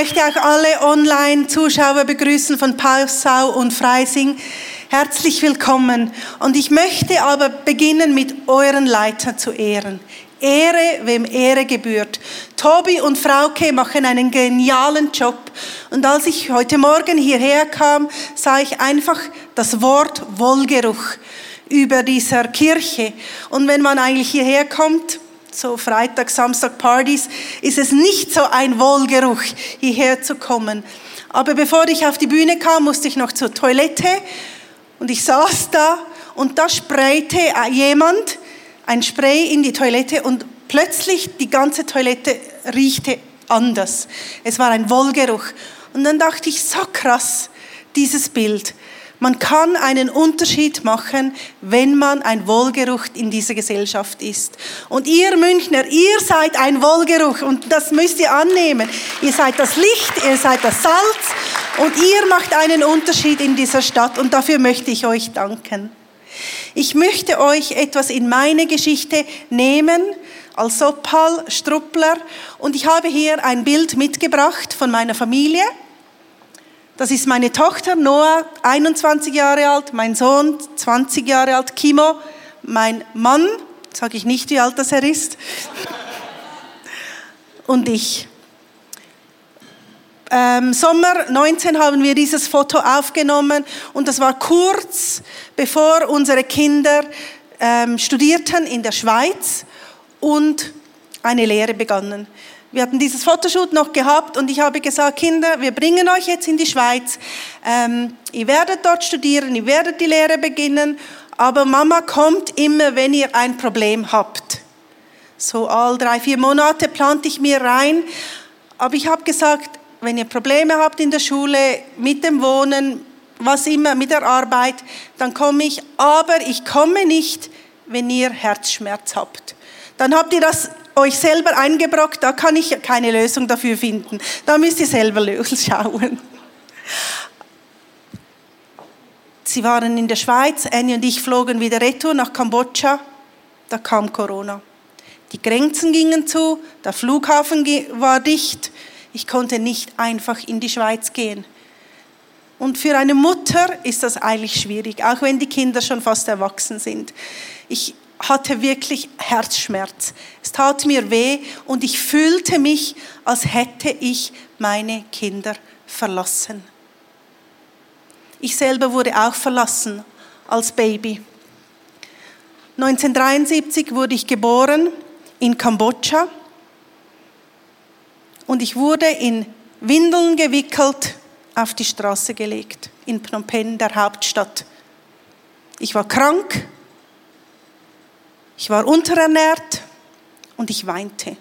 möchte auch alle Online-Zuschauer begrüßen von Pausau und Freising. Herzlich willkommen. Und ich möchte aber beginnen mit euren Leitern zu ehren. Ehre, wem Ehre gebührt. Tobi und Frauke machen einen genialen Job. Und als ich heute Morgen hierher kam, sah ich einfach das Wort Wohlgeruch über dieser Kirche. Und wenn man eigentlich hierher kommt, so Freitag, Samstag Partys, ist es nicht so ein Wohlgeruch, hierher zu kommen. Aber bevor ich auf die Bühne kam, musste ich noch zur Toilette und ich saß da und da sprayte jemand ein Spray in die Toilette und plötzlich die ganze Toilette riechte anders. Es war ein Wohlgeruch. Und dann dachte ich, so krass, dieses Bild. Man kann einen Unterschied machen, wenn man ein Wohlgeruch in dieser Gesellschaft ist. Und ihr Münchner, ihr seid ein Wohlgeruch und das müsst ihr annehmen. Ihr seid das Licht, ihr seid das Salz und ihr macht einen Unterschied in dieser Stadt und dafür möchte ich euch danken. Ich möchte euch etwas in meine Geschichte nehmen als Sopal Struppler und ich habe hier ein Bild mitgebracht von meiner Familie. Das ist meine Tochter Noah, 21 Jahre alt, mein Sohn, 20 Jahre alt, Kimo, mein Mann, sage ich nicht, wie alt das er ist, und ich. Ähm, Sommer 19 haben wir dieses Foto aufgenommen und das war kurz bevor unsere Kinder ähm, studierten in der Schweiz und eine Lehre begannen. Wir hatten dieses Fotoshoot noch gehabt und ich habe gesagt, Kinder, wir bringen euch jetzt in die Schweiz. Ähm, ihr werdet dort studieren, ihr werdet die Lehre beginnen, aber Mama kommt immer, wenn ihr ein Problem habt. So all drei, vier Monate plante ich mir rein, aber ich habe gesagt, wenn ihr Probleme habt in der Schule, mit dem Wohnen, was immer, mit der Arbeit, dann komme ich, aber ich komme nicht, wenn ihr Herzschmerz habt. Dann habt ihr das euch selber eingebrockt, da kann ich keine Lösung dafür finden. Da müsst ihr selber schauen. Sie waren in der Schweiz, Annie und ich flogen wieder retour nach Kambodscha. Da kam Corona. Die Grenzen gingen zu, der Flughafen war dicht. Ich konnte nicht einfach in die Schweiz gehen. Und für eine Mutter ist das eigentlich schwierig, auch wenn die Kinder schon fast erwachsen sind. Ich hatte wirklich Herzschmerz. Es tat mir weh und ich fühlte mich, als hätte ich meine Kinder verlassen. Ich selber wurde auch verlassen als Baby. 1973 wurde ich geboren in Kambodscha und ich wurde in Windeln gewickelt auf die Straße gelegt in Phnom Penh, der Hauptstadt. Ich war krank, ich war unterernährt und ich weinte.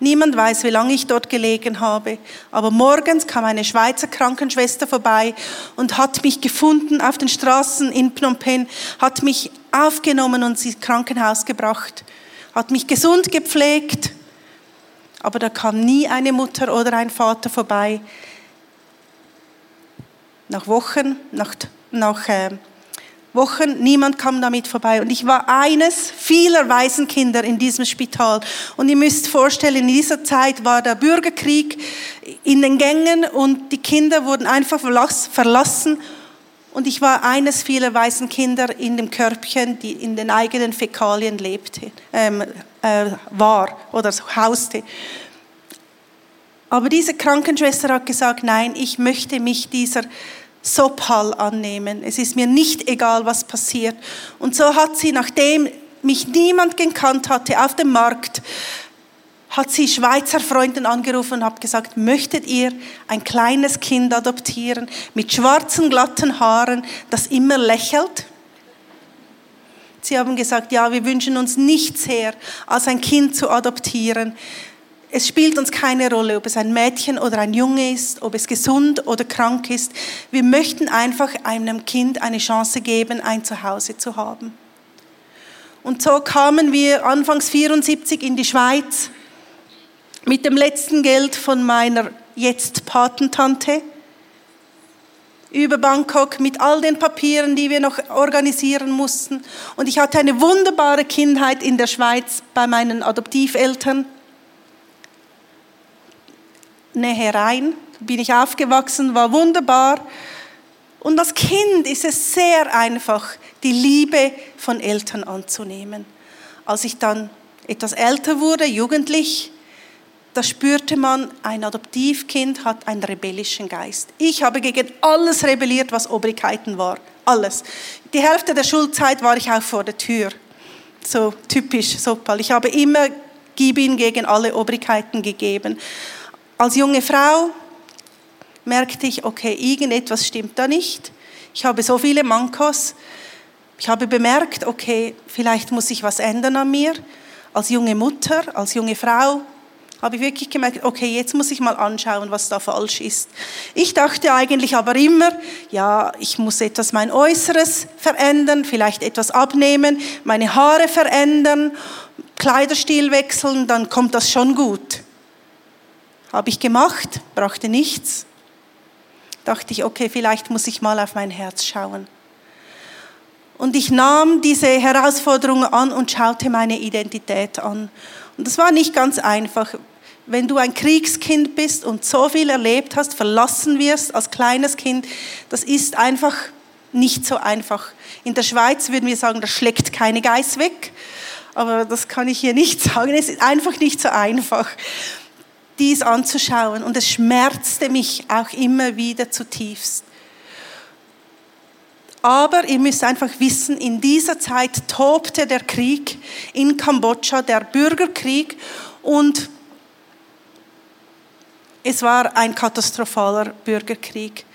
Niemand weiß, wie lange ich dort gelegen habe, aber morgens kam eine Schweizer Krankenschwester vorbei und hat mich gefunden auf den Straßen in Phnom Penh, hat mich aufgenommen und ins Krankenhaus gebracht, hat mich gesund gepflegt, aber da kam nie eine Mutter oder ein Vater vorbei. Nach Wochen, nach, nach äh, Wochen, niemand kam damit vorbei. Und ich war eines vieler Waisenkinder in diesem Spital. Und ihr müsst vorstellen, in dieser Zeit war der Bürgerkrieg in den Gängen und die Kinder wurden einfach verlassen. Und ich war eines vieler Waisenkinder in dem Körbchen, die in den eigenen Fäkalien lebte, ähm, äh, war oder hauste. Aber diese Krankenschwester hat gesagt, nein, ich möchte mich dieser Sopal annehmen. Es ist mir nicht egal, was passiert. Und so hat sie, nachdem mich niemand gekannt hatte auf dem Markt, hat sie Schweizer Freunden angerufen und hat gesagt, möchtet ihr ein kleines Kind adoptieren mit schwarzen, glatten Haaren, das immer lächelt? Sie haben gesagt, ja, wir wünschen uns nichts her, als ein Kind zu adoptieren. Es spielt uns keine Rolle, ob es ein Mädchen oder ein Junge ist, ob es gesund oder krank ist. Wir möchten einfach einem Kind eine Chance geben, ein Zuhause zu haben. Und so kamen wir anfangs 74 in die Schweiz mit dem letzten Geld von meiner jetzt Patentante über Bangkok mit all den Papieren, die wir noch organisieren mussten. Und ich hatte eine wunderbare Kindheit in der Schweiz bei meinen Adoptiveltern. Nähe rein, bin ich aufgewachsen, war wunderbar. Und als Kind ist es sehr einfach, die Liebe von Eltern anzunehmen. Als ich dann etwas älter wurde, jugendlich, da spürte man, ein Adoptivkind hat einen rebellischen Geist. Ich habe gegen alles rebelliert, was Obrigkeiten war. Alles. Die Hälfte der Schulzeit war ich auch vor der Tür. So typisch Sopal. Ich habe immer Gibin gegen alle Obrigkeiten gegeben. Als junge Frau merkte ich, okay, irgendetwas stimmt da nicht. Ich habe so viele Mankos. Ich habe bemerkt, okay, vielleicht muss ich was ändern an mir. Als junge Mutter, als junge Frau habe ich wirklich gemerkt, okay, jetzt muss ich mal anschauen, was da falsch ist. Ich dachte eigentlich aber immer, ja, ich muss etwas mein Äußeres verändern, vielleicht etwas abnehmen, meine Haare verändern, Kleiderstil wechseln, dann kommt das schon gut. Habe ich gemacht, brachte nichts. Dachte ich, okay, vielleicht muss ich mal auf mein Herz schauen. Und ich nahm diese Herausforderung an und schaute meine Identität an. Und das war nicht ganz einfach wenn du ein Kriegskind bist und so viel erlebt hast, verlassen wirst als kleines Kind, das ist einfach nicht so einfach. In der Schweiz würden wir sagen, das schlägt keine Geiß weg, aber das kann ich hier nicht sagen. Es ist einfach nicht so einfach, dies anzuschauen und es schmerzte mich auch immer wieder zutiefst. Aber ihr müsst einfach wissen, in dieser Zeit tobte der Krieg in Kambodscha, der Bürgerkrieg und es war ein katastrophaler Bürgerkrieg.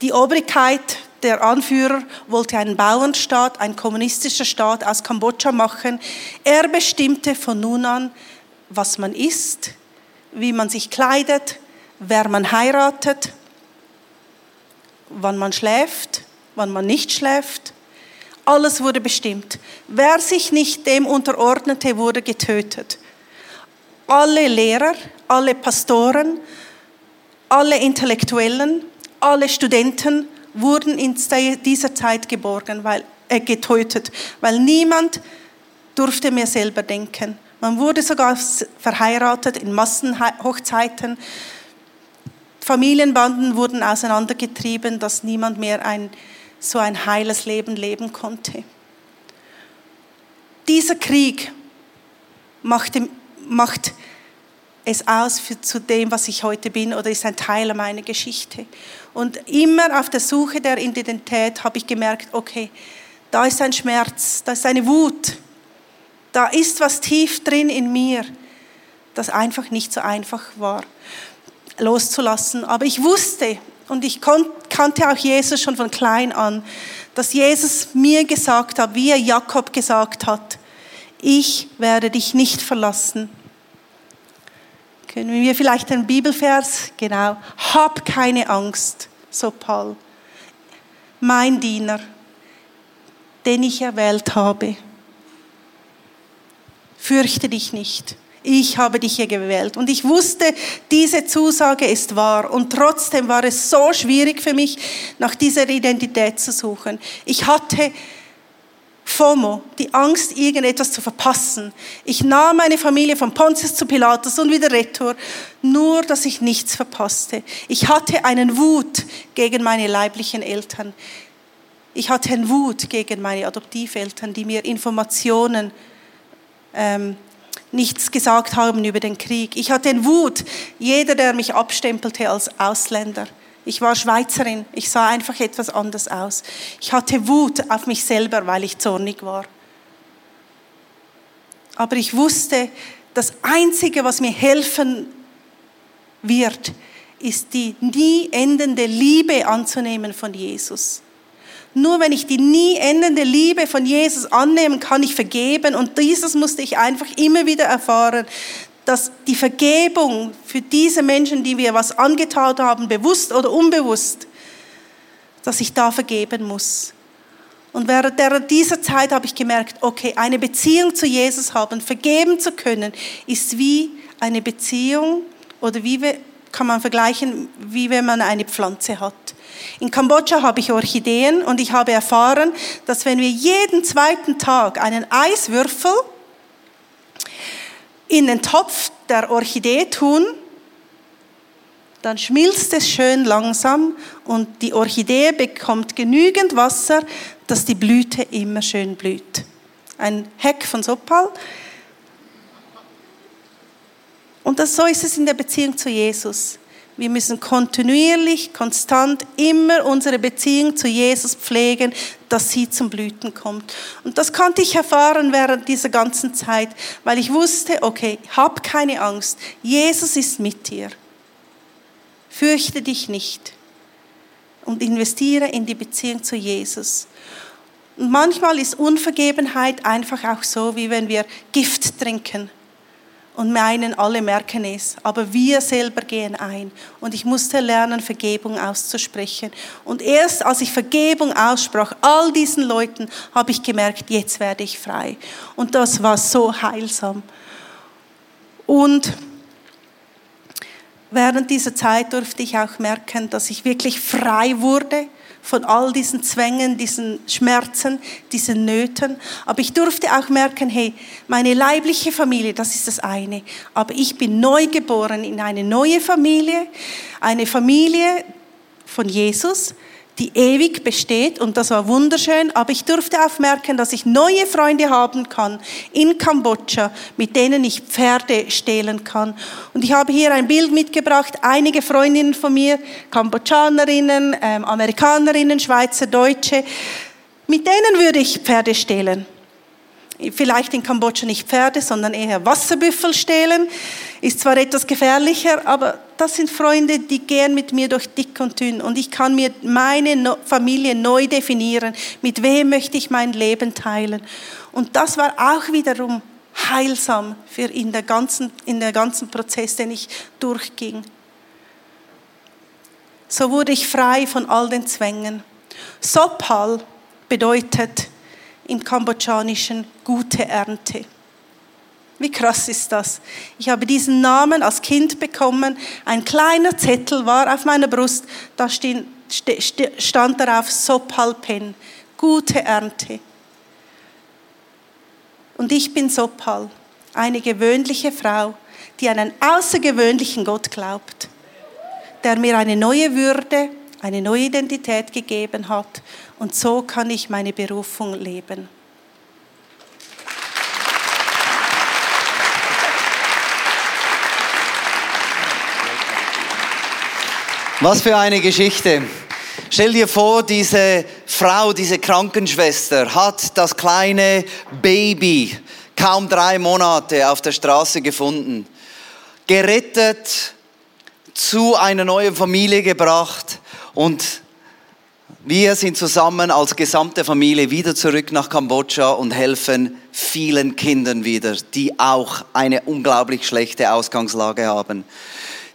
Die Obrigkeit, der Anführer, wollte einen Bauernstaat, einen kommunistischen Staat aus Kambodscha machen. Er bestimmte von nun an, was man isst, wie man sich kleidet, wer man heiratet, wann man schläft, wann man nicht schläft. Alles wurde bestimmt. Wer sich nicht dem unterordnete, wurde getötet alle Lehrer, alle Pastoren, alle Intellektuellen, alle Studenten wurden in dieser Zeit geborgen, weil, äh, getötet, weil niemand durfte mehr selber denken. Man wurde sogar verheiratet in Massenhochzeiten. Familienbanden wurden auseinandergetrieben, dass niemand mehr ein, so ein heiles Leben leben konnte. Dieser Krieg machte macht es aus für, zu dem, was ich heute bin oder ist ein Teil meiner Geschichte. Und immer auf der Suche der Identität habe ich gemerkt, okay, da ist ein Schmerz, da ist eine Wut, da ist was tief drin in mir, das einfach nicht so einfach war loszulassen. Aber ich wusste und ich kannte auch Jesus schon von klein an, dass Jesus mir gesagt hat, wie er Jakob gesagt hat, ich werde dich nicht verlassen können wir vielleicht einen Bibelvers? Genau. Hab keine Angst, so Paul. Mein Diener, den ich erwählt habe. Fürchte dich nicht. Ich habe dich hier gewählt. Und ich wusste, diese Zusage ist wahr. Und trotzdem war es so schwierig für mich, nach dieser Identität zu suchen. Ich hatte FOMO, die Angst, irgendetwas zu verpassen. Ich nahm meine Familie von Pontius zu Pilatus und wieder retour, nur dass ich nichts verpasste. Ich hatte einen Wut gegen meine leiblichen Eltern. Ich hatte einen Wut gegen meine Adoptiveltern, die mir Informationen ähm, nichts gesagt haben über den Krieg. Ich hatte einen Wut, jeder, der mich abstempelte als Ausländer. Ich war Schweizerin. Ich sah einfach etwas anders aus. Ich hatte Wut auf mich selber, weil ich zornig war. Aber ich wusste, das Einzige, was mir helfen wird, ist die nie endende Liebe anzunehmen von Jesus. Nur wenn ich die nie endende Liebe von Jesus annehmen kann, ich vergeben. Und dieses musste ich einfach immer wieder erfahren, dass die Vergebung für diese Menschen, die wir was angetan haben, bewusst oder unbewusst, dass ich da vergeben muss. Und während dieser Zeit habe ich gemerkt, okay, eine Beziehung zu Jesus haben, vergeben zu können, ist wie eine Beziehung oder wie kann man vergleichen, wie wenn man eine Pflanze hat. In Kambodscha habe ich Orchideen und ich habe erfahren, dass wenn wir jeden zweiten Tag einen Eiswürfel in den Topf der Orchidee tun, dann schmilzt es schön langsam und die Orchidee bekommt genügend Wasser, dass die Blüte immer schön blüht. Ein Heck von Sopal. Und das, so ist es in der Beziehung zu Jesus. Wir müssen kontinuierlich, konstant immer unsere Beziehung zu Jesus pflegen, dass sie zum Blüten kommt. Und das konnte ich erfahren während dieser ganzen Zeit, weil ich wusste, okay, hab keine Angst. Jesus ist mit dir. Fürchte dich nicht und investiere in die Beziehung zu Jesus. Und manchmal ist Unvergebenheit einfach auch so, wie wenn wir Gift trinken und meinen, alle merken es, aber wir selber gehen ein. Und ich musste lernen, Vergebung auszusprechen. Und erst als ich Vergebung aussprach, all diesen Leuten, habe ich gemerkt, jetzt werde ich frei. Und das war so heilsam. Und während dieser Zeit durfte ich auch merken, dass ich wirklich frei wurde von all diesen Zwängen, diesen Schmerzen, diesen Nöten. Aber ich durfte auch merken, hey, meine leibliche Familie, das ist das eine. Aber ich bin neu geboren in eine neue Familie, eine Familie von Jesus, die ewig besteht und das war wunderschön, aber ich durfte auch merken, dass ich neue Freunde haben kann in Kambodscha, mit denen ich Pferde stehlen kann. Und ich habe hier ein Bild mitgebracht, einige Freundinnen von mir, Kambodschanerinnen, ähm, Amerikanerinnen, Schweizer, Deutsche, mit denen würde ich Pferde stehlen vielleicht in Kambodscha nicht Pferde, sondern eher Wasserbüffel stehlen. Ist zwar etwas gefährlicher, aber das sind Freunde, die gehen mit mir durch dick und dünn. Und ich kann mir meine Familie neu definieren. Mit wem möchte ich mein Leben teilen? Und das war auch wiederum heilsam für in der ganzen, in der ganzen Prozess, den ich durchging. So wurde ich frei von all den Zwängen. Sopal bedeutet im kambodschanischen gute Ernte. Wie krass ist das? Ich habe diesen Namen als Kind bekommen. Ein kleiner Zettel war auf meiner Brust. Da stand darauf Sopalpen, gute Ernte. Und ich bin Sopal, eine gewöhnliche Frau, die an einen außergewöhnlichen Gott glaubt, der mir eine neue Würde, eine neue Identität gegeben hat und so kann ich meine Berufung leben. Was für eine Geschichte. Stell dir vor, diese Frau, diese Krankenschwester hat das kleine Baby kaum drei Monate auf der Straße gefunden, gerettet, zu einer neuen Familie gebracht und wir sind zusammen als gesamte Familie wieder zurück nach Kambodscha und helfen vielen Kindern wieder, die auch eine unglaublich schlechte Ausgangslage haben.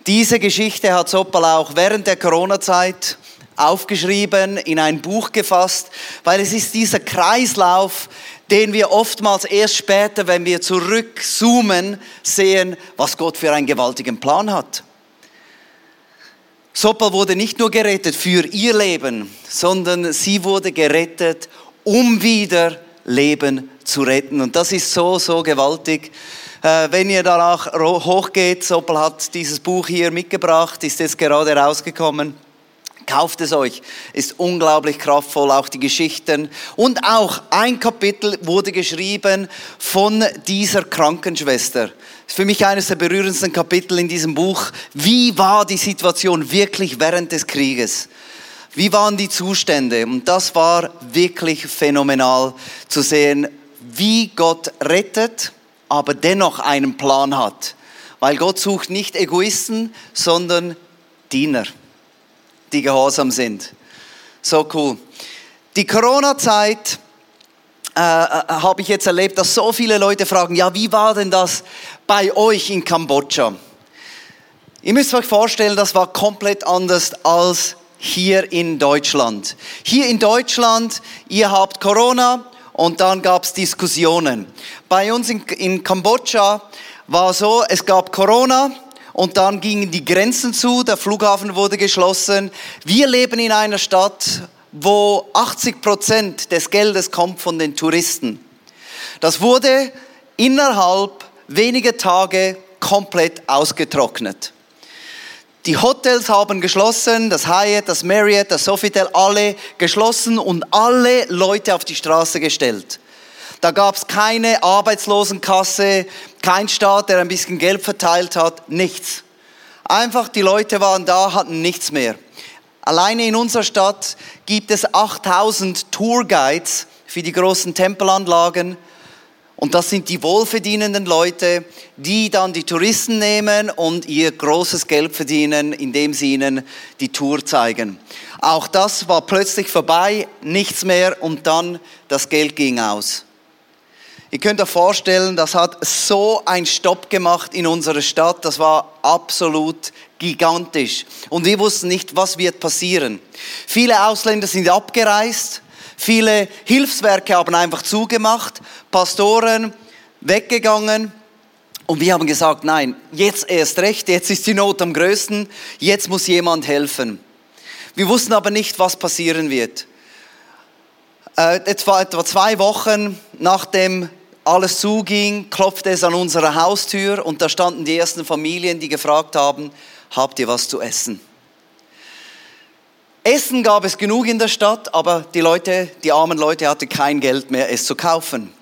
Diese Geschichte hat Sopal auch während der Corona-Zeit aufgeschrieben, in ein Buch gefasst, weil es ist dieser Kreislauf, den wir oftmals erst später, wenn wir zurückzoomen, sehen, was Gott für einen gewaltigen Plan hat. Sopal wurde nicht nur gerettet für ihr Leben, sondern sie wurde gerettet, um wieder Leben zu retten. Und das ist so, so gewaltig. Äh, wenn ihr danach hochgeht, Sopal hat dieses Buch hier mitgebracht, ist jetzt gerade rausgekommen. Kauft es euch, ist unglaublich kraftvoll, auch die Geschichten. Und auch ein Kapitel wurde geschrieben von dieser Krankenschwester ist für mich eines der berührendsten Kapitel in diesem Buch. Wie war die Situation wirklich während des Krieges? Wie waren die Zustände? Und das war wirklich phänomenal zu sehen, wie Gott rettet, aber dennoch einen Plan hat. Weil Gott sucht nicht Egoisten, sondern Diener, die gehorsam sind. So cool. Die Corona-Zeit äh, äh, habe ich jetzt erlebt, dass so viele Leute fragen, ja, wie war denn das bei euch in Kambodscha? Ihr müsst euch vorstellen, das war komplett anders als hier in Deutschland. Hier in Deutschland, ihr habt Corona und dann gab es Diskussionen. Bei uns in, in Kambodscha war so, es gab Corona, und dann gingen die Grenzen zu, der Flughafen wurde geschlossen. Wir leben in einer Stadt, wo 80 Prozent des Geldes kommt von den Touristen. Das wurde innerhalb weniger Tage komplett ausgetrocknet. Die Hotels haben geschlossen, das Hyatt, das Marriott, das Sofitel, alle geschlossen und alle Leute auf die Straße gestellt. Da gab es keine Arbeitslosenkasse, kein Staat, der ein bisschen Geld verteilt hat, nichts. Einfach die Leute waren da, hatten nichts mehr. Alleine in unserer Stadt gibt es 8000 Tourguides für die großen Tempelanlagen. Und das sind die wohlverdienenden Leute, die dann die Touristen nehmen und ihr großes Geld verdienen, indem sie ihnen die Tour zeigen. Auch das war plötzlich vorbei, nichts mehr und dann das Geld ging aus. Ihr könnt euch vorstellen, das hat so einen Stopp gemacht in unserer Stadt, das war absolut gigantisch. Und wir wussten nicht, was wird passieren. Viele Ausländer sind abgereist, viele Hilfswerke haben einfach zugemacht, Pastoren weggegangen. Und wir haben gesagt, nein, jetzt erst recht, jetzt ist die Not am größten, jetzt muss jemand helfen. Wir wussten aber nicht, was passieren wird. Äh, etwa, etwa zwei Wochen nachdem alles zuging, klopfte es an unserer Haustür und da standen die ersten Familien, die gefragt haben, habt ihr was zu essen? Essen gab es genug in der Stadt, aber die Leute, die armen Leute hatten kein Geld mehr, es zu kaufen.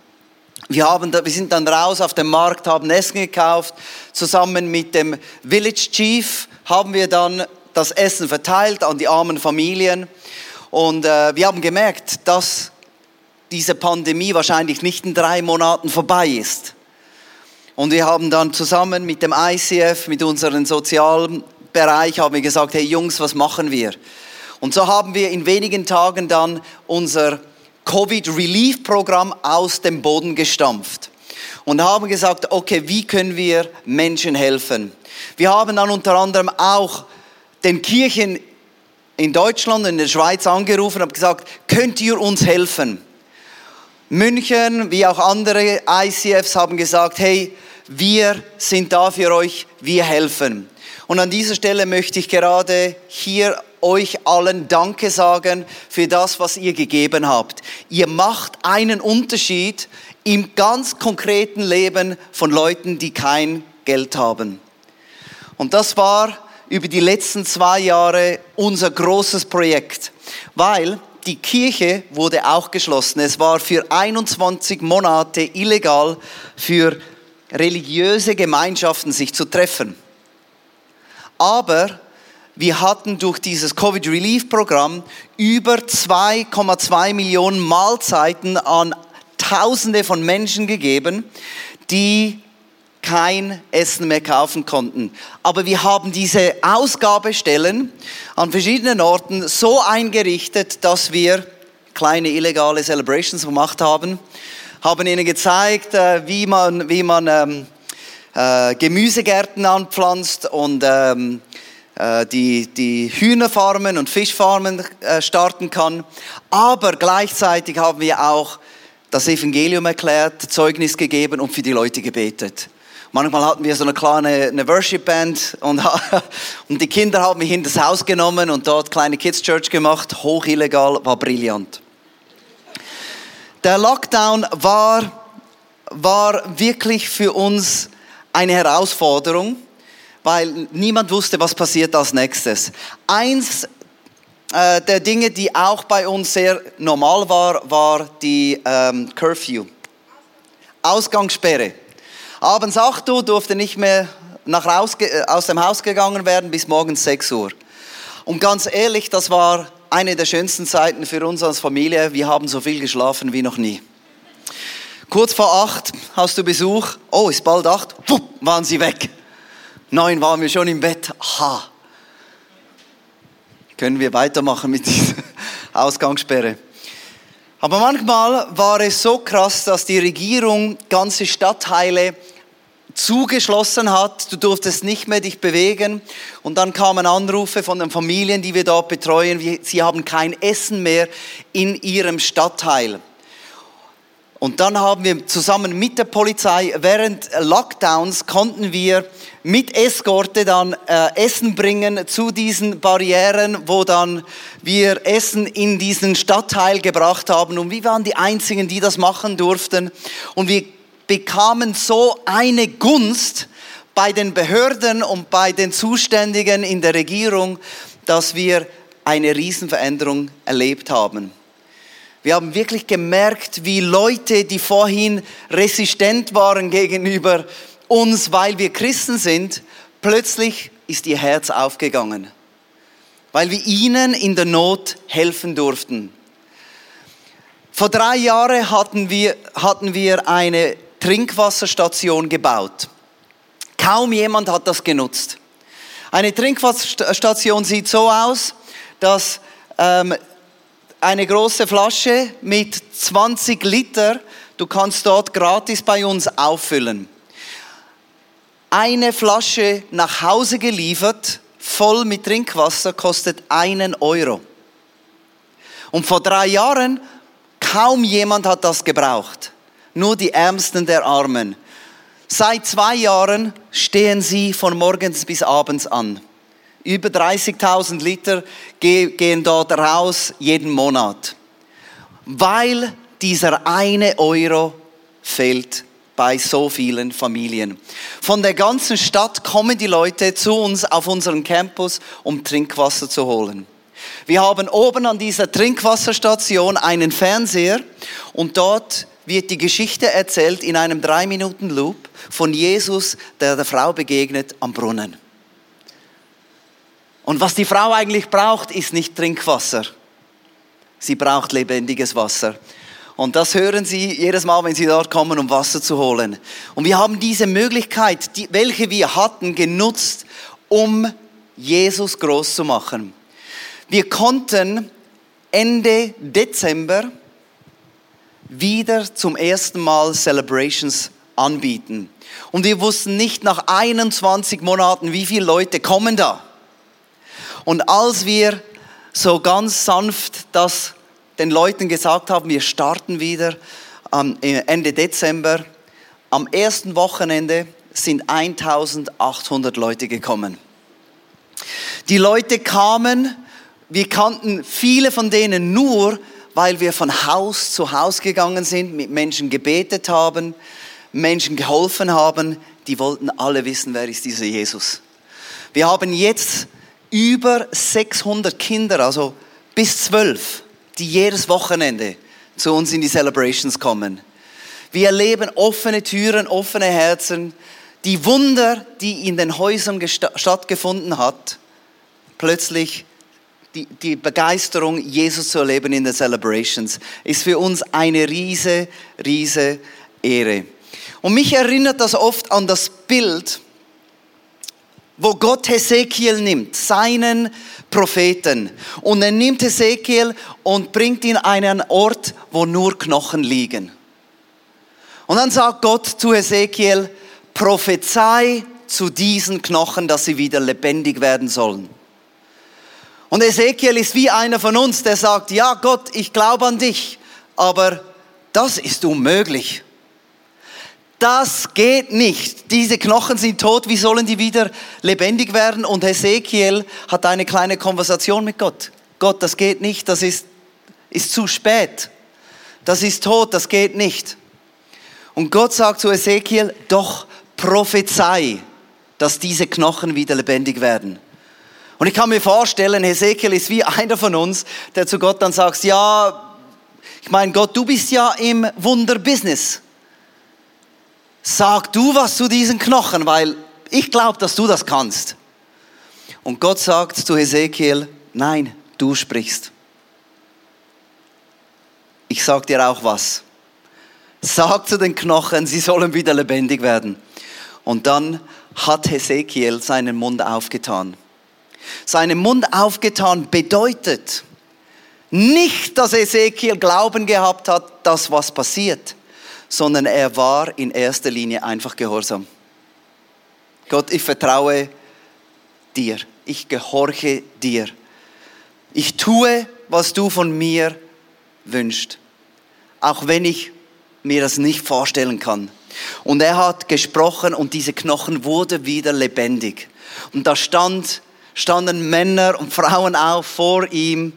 Wir, haben, wir sind dann raus auf den Markt, haben Essen gekauft. Zusammen mit dem Village Chief haben wir dann das Essen verteilt an die armen Familien. Und äh, wir haben gemerkt, dass diese Pandemie wahrscheinlich nicht in drei Monaten vorbei ist. Und wir haben dann zusammen mit dem ICF, mit unserem Sozialbereich, haben wir gesagt, hey Jungs, was machen wir? Und so haben wir in wenigen Tagen dann unser Covid-Relief-Programm aus dem Boden gestampft und haben gesagt, okay, wie können wir Menschen helfen? Wir haben dann unter anderem auch den Kirchen in Deutschland und in der Schweiz angerufen und gesagt, könnt ihr uns helfen? München, wie auch andere ICFs haben gesagt, hey, wir sind da für euch, wir helfen. Und an dieser Stelle möchte ich gerade hier euch allen Danke sagen für das, was ihr gegeben habt. Ihr macht einen Unterschied im ganz konkreten Leben von Leuten, die kein Geld haben. Und das war über die letzten zwei Jahre unser großes Projekt, weil die Kirche wurde auch geschlossen. Es war für 21 Monate illegal für religiöse Gemeinschaften sich zu treffen. Aber wir hatten durch dieses Covid Relief Programm über 2,2 Millionen Mahlzeiten an Tausende von Menschen gegeben, die kein Essen mehr kaufen konnten. Aber wir haben diese Ausgabestellen an verschiedenen Orten so eingerichtet, dass wir kleine illegale Celebrations gemacht haben, haben ihnen gezeigt, äh, wie man, wie man ähm, äh, Gemüsegärten anpflanzt und ähm, äh, die, die Hühnerfarmen und Fischfarmen äh, starten kann. Aber gleichzeitig haben wir auch das Evangelium erklärt, Zeugnis gegeben und für die Leute gebetet. Manchmal hatten wir so eine kleine eine Worship Band und, und die Kinder haben mich in das Haus genommen und dort kleine Kids Church gemacht. Hoch illegal, war brillant. Der Lockdown war, war wirklich für uns eine Herausforderung, weil niemand wusste, was passiert als nächstes. Eins äh, der Dinge, die auch bei uns sehr normal war, war die ähm, Curfew. Ausgangssperre. Abends 8 Uhr durfte nicht mehr nach raus, äh, aus dem Haus gegangen werden bis morgens 6 Uhr. Und ganz ehrlich, das war eine der schönsten Zeiten für uns als Familie. Wir haben so viel geschlafen wie noch nie. Kurz vor acht hast du Besuch. Oh, ist bald acht. Puh, waren sie weg. Neun waren wir schon im Bett. Aha. Können wir weitermachen mit dieser Ausgangssperre? Aber manchmal war es so krass, dass die Regierung ganze Stadtteile zugeschlossen hat, du durftest nicht mehr dich bewegen und dann kamen Anrufe von den Familien, die wir dort betreuen, sie haben kein Essen mehr in ihrem Stadtteil. Und dann haben wir zusammen mit der Polizei während Lockdowns konnten wir mit Eskorte dann äh, Essen bringen zu diesen Barrieren, wo dann wir Essen in diesen Stadtteil gebracht haben. Und wir waren die Einzigen, die das machen durften. Und wir bekamen so eine Gunst bei den Behörden und bei den Zuständigen in der Regierung, dass wir eine Riesenveränderung erlebt haben. Wir haben wirklich gemerkt, wie Leute, die vorhin resistent waren gegenüber uns, weil wir Christen sind, plötzlich ist ihr Herz aufgegangen, weil wir ihnen in der Not helfen durften. Vor drei Jahren hatten wir, hatten wir eine Trinkwasserstation gebaut. Kaum jemand hat das genutzt. Eine Trinkwasserstation sieht so aus, dass ähm, eine große Flasche mit 20 Liter, du kannst dort gratis bei uns auffüllen. Eine Flasche nach Hause geliefert, voll mit Trinkwasser, kostet einen Euro. Und vor drei Jahren, kaum jemand hat das gebraucht. Nur die Ärmsten der Armen. Seit zwei Jahren stehen sie von morgens bis abends an. Über 30.000 Liter gehen dort raus jeden Monat, weil dieser eine Euro fehlt bei so vielen Familien. Von der ganzen Stadt kommen die Leute zu uns auf unseren Campus, um Trinkwasser zu holen. Wir haben oben an dieser Trinkwasserstation einen Fernseher und dort wird die Geschichte erzählt in einem drei Minuten Loop von Jesus, der der Frau begegnet am Brunnen. Und was die Frau eigentlich braucht, ist nicht Trinkwasser. Sie braucht lebendiges Wasser. Und das hören Sie jedes Mal, wenn Sie dort kommen, um Wasser zu holen. Und wir haben diese Möglichkeit, die, welche wir hatten, genutzt, um Jesus groß zu machen. Wir konnten Ende Dezember wieder zum ersten Mal Celebrations anbieten. Und wir wussten nicht nach 21 Monaten, wie viele Leute kommen da. Und als wir so ganz sanft das den Leuten gesagt haben, wir starten wieder Ende Dezember, am ersten Wochenende sind 1800 Leute gekommen. Die Leute kamen, wir kannten viele von denen nur, weil wir von Haus zu Haus gegangen sind, mit Menschen gebetet haben, Menschen geholfen haben, die wollten alle wissen, wer ist dieser Jesus. Wir haben jetzt über 600 Kinder, also bis zwölf, die jedes Wochenende zu uns in die Celebrations kommen. Wir erleben offene Türen, offene Herzen, die Wunder, die in den Häusern stattgefunden hat, plötzlich die, die Begeisterung, Jesus zu erleben in den Celebrations, ist für uns eine riese, riese Ehre. Und mich erinnert das oft an das Bild, wo Gott Hesekiel nimmt, seinen Propheten. Und er nimmt Hesekiel und bringt ihn an einen Ort, wo nur Knochen liegen. Und dann sagt Gott zu Hesekiel, prophezei zu diesen Knochen, dass sie wieder lebendig werden sollen. Und Ezekiel ist wie einer von uns, der sagt, ja Gott, ich glaube an dich, aber das ist unmöglich. Das geht nicht. Diese Knochen sind tot, wie sollen die wieder lebendig werden? Und Ezekiel hat eine kleine Konversation mit Gott. Gott, das geht nicht, das ist, ist zu spät. Das ist tot, das geht nicht. Und Gott sagt zu Ezekiel, doch prophezei, dass diese Knochen wieder lebendig werden. Und ich kann mir vorstellen, Hesekiel ist wie einer von uns, der zu Gott dann sagt, ja, ich meine, Gott, du bist ja im Wunderbusiness. Sag du was zu diesen Knochen, weil ich glaube, dass du das kannst. Und Gott sagt zu Hesekiel, nein, du sprichst. Ich sag dir auch was. Sag zu den Knochen, sie sollen wieder lebendig werden. Und dann hat Hesekiel seinen Mund aufgetan seinen Mund aufgetan bedeutet nicht, dass Ezekiel Glauben gehabt hat, dass was passiert, sondern er war in erster Linie einfach gehorsam. Gott, ich vertraue dir. Ich gehorche dir. Ich tue, was du von mir wünschst. Auch wenn ich mir das nicht vorstellen kann. Und er hat gesprochen und diese Knochen wurden wieder lebendig. Und da stand standen Männer und Frauen auf vor ihm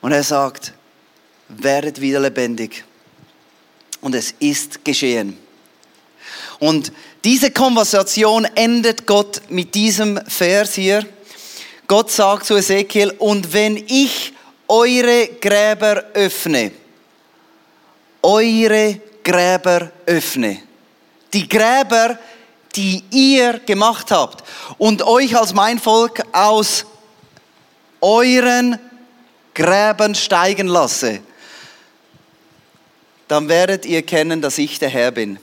und er sagt, werdet wieder lebendig. Und es ist geschehen. Und diese Konversation endet Gott mit diesem Vers hier. Gott sagt zu Ezekiel, und wenn ich eure Gräber öffne, eure Gräber öffne, die Gräber, die ihr gemacht habt und euch als mein Volk aus euren Gräben steigen lasse, dann werdet ihr kennen, dass ich der Herr bin.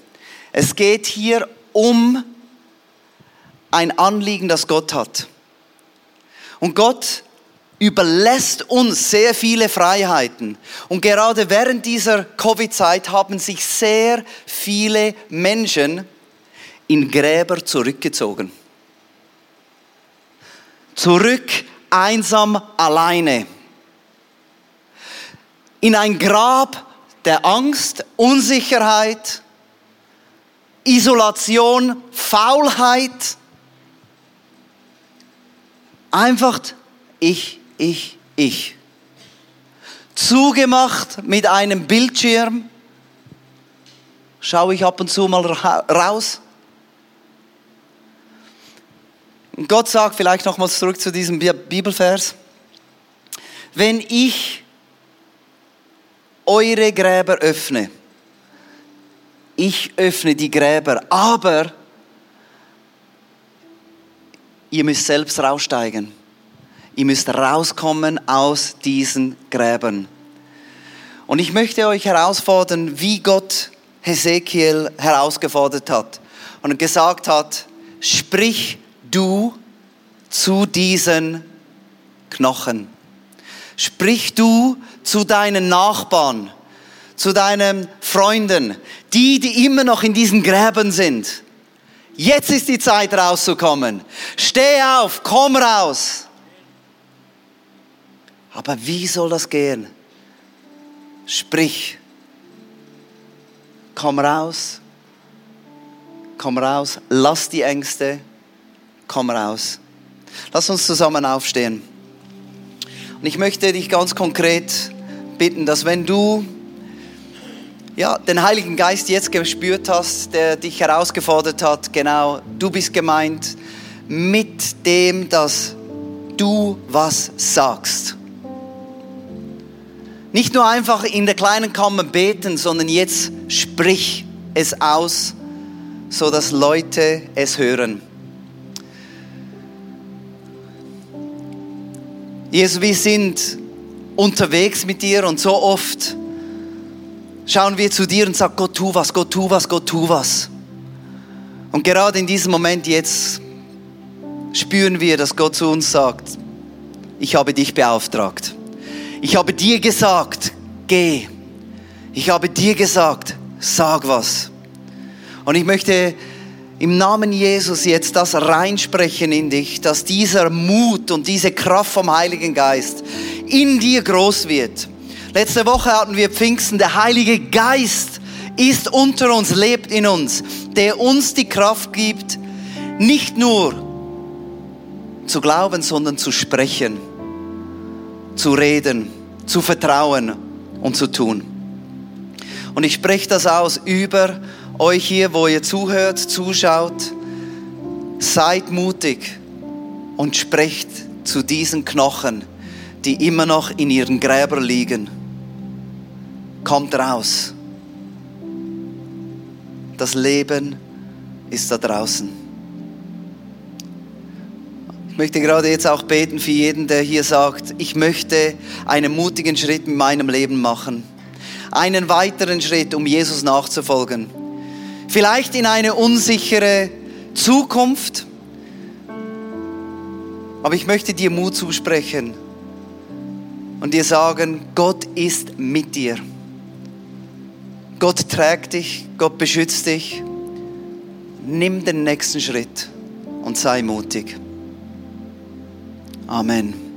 Es geht hier um ein Anliegen, das Gott hat. Und Gott überlässt uns sehr viele Freiheiten. Und gerade während dieser Covid-Zeit haben sich sehr viele Menschen in Gräber zurückgezogen. Zurück einsam alleine. In ein Grab der Angst, Unsicherheit, Isolation, Faulheit. Einfach ich, ich, ich. Zugemacht mit einem Bildschirm. Schaue ich ab und zu mal raus. Und Gott sagt vielleicht nochmals zurück zu diesem Bibelvers. Wenn ich eure Gräber öffne, ich öffne die Gräber, aber ihr müsst selbst raussteigen. Ihr müsst rauskommen aus diesen Gräbern. Und ich möchte euch herausfordern, wie Gott Hesekiel herausgefordert hat und gesagt hat, sprich du zu diesen Knochen. Sprich du zu deinen Nachbarn zu deinen Freunden, die, die immer noch in diesen Gräben sind. Jetzt ist die Zeit rauszukommen. Steh auf, komm raus. Aber wie soll das gehen? Sprich. Komm raus. Komm raus. Lass die Ängste. Komm raus. Lass uns zusammen aufstehen. Und ich möchte dich ganz konkret bitten, dass wenn du ja, den Heiligen Geist jetzt gespürt hast, der dich herausgefordert hat, genau, du bist gemeint mit dem, dass du was sagst. Nicht nur einfach in der kleinen Kammer beten, sondern jetzt sprich es aus, so dass Leute es hören. Jesus, wir sind unterwegs mit dir und so oft schauen wir zu dir und sagen, Gott, tu was, Gott, tu was, Gott, tu was. Und gerade in diesem Moment jetzt spüren wir, dass Gott zu uns sagt, ich habe dich beauftragt. Ich habe dir gesagt, geh. Ich habe dir gesagt, sag was. Und ich möchte im Namen Jesus jetzt das reinsprechen in dich, dass dieser Mut und diese Kraft vom Heiligen Geist in dir groß wird Letzte Woche hatten wir Pfingsten. Der Heilige Geist ist unter uns, lebt in uns, der uns die Kraft gibt, nicht nur zu glauben, sondern zu sprechen, zu reden, zu vertrauen und zu tun. Und ich spreche das aus über euch hier, wo ihr zuhört, zuschaut. Seid mutig und sprecht zu diesen Knochen, die immer noch in ihren Gräbern liegen kommt raus. Das Leben ist da draußen. Ich möchte gerade jetzt auch beten für jeden, der hier sagt, ich möchte einen mutigen Schritt in meinem Leben machen. Einen weiteren Schritt, um Jesus nachzufolgen. Vielleicht in eine unsichere Zukunft. Aber ich möchte dir Mut zusprechen und dir sagen, Gott ist mit dir. Gott trägt dich, Gott beschützt dich. Nimm den nächsten Schritt und sei mutig. Amen.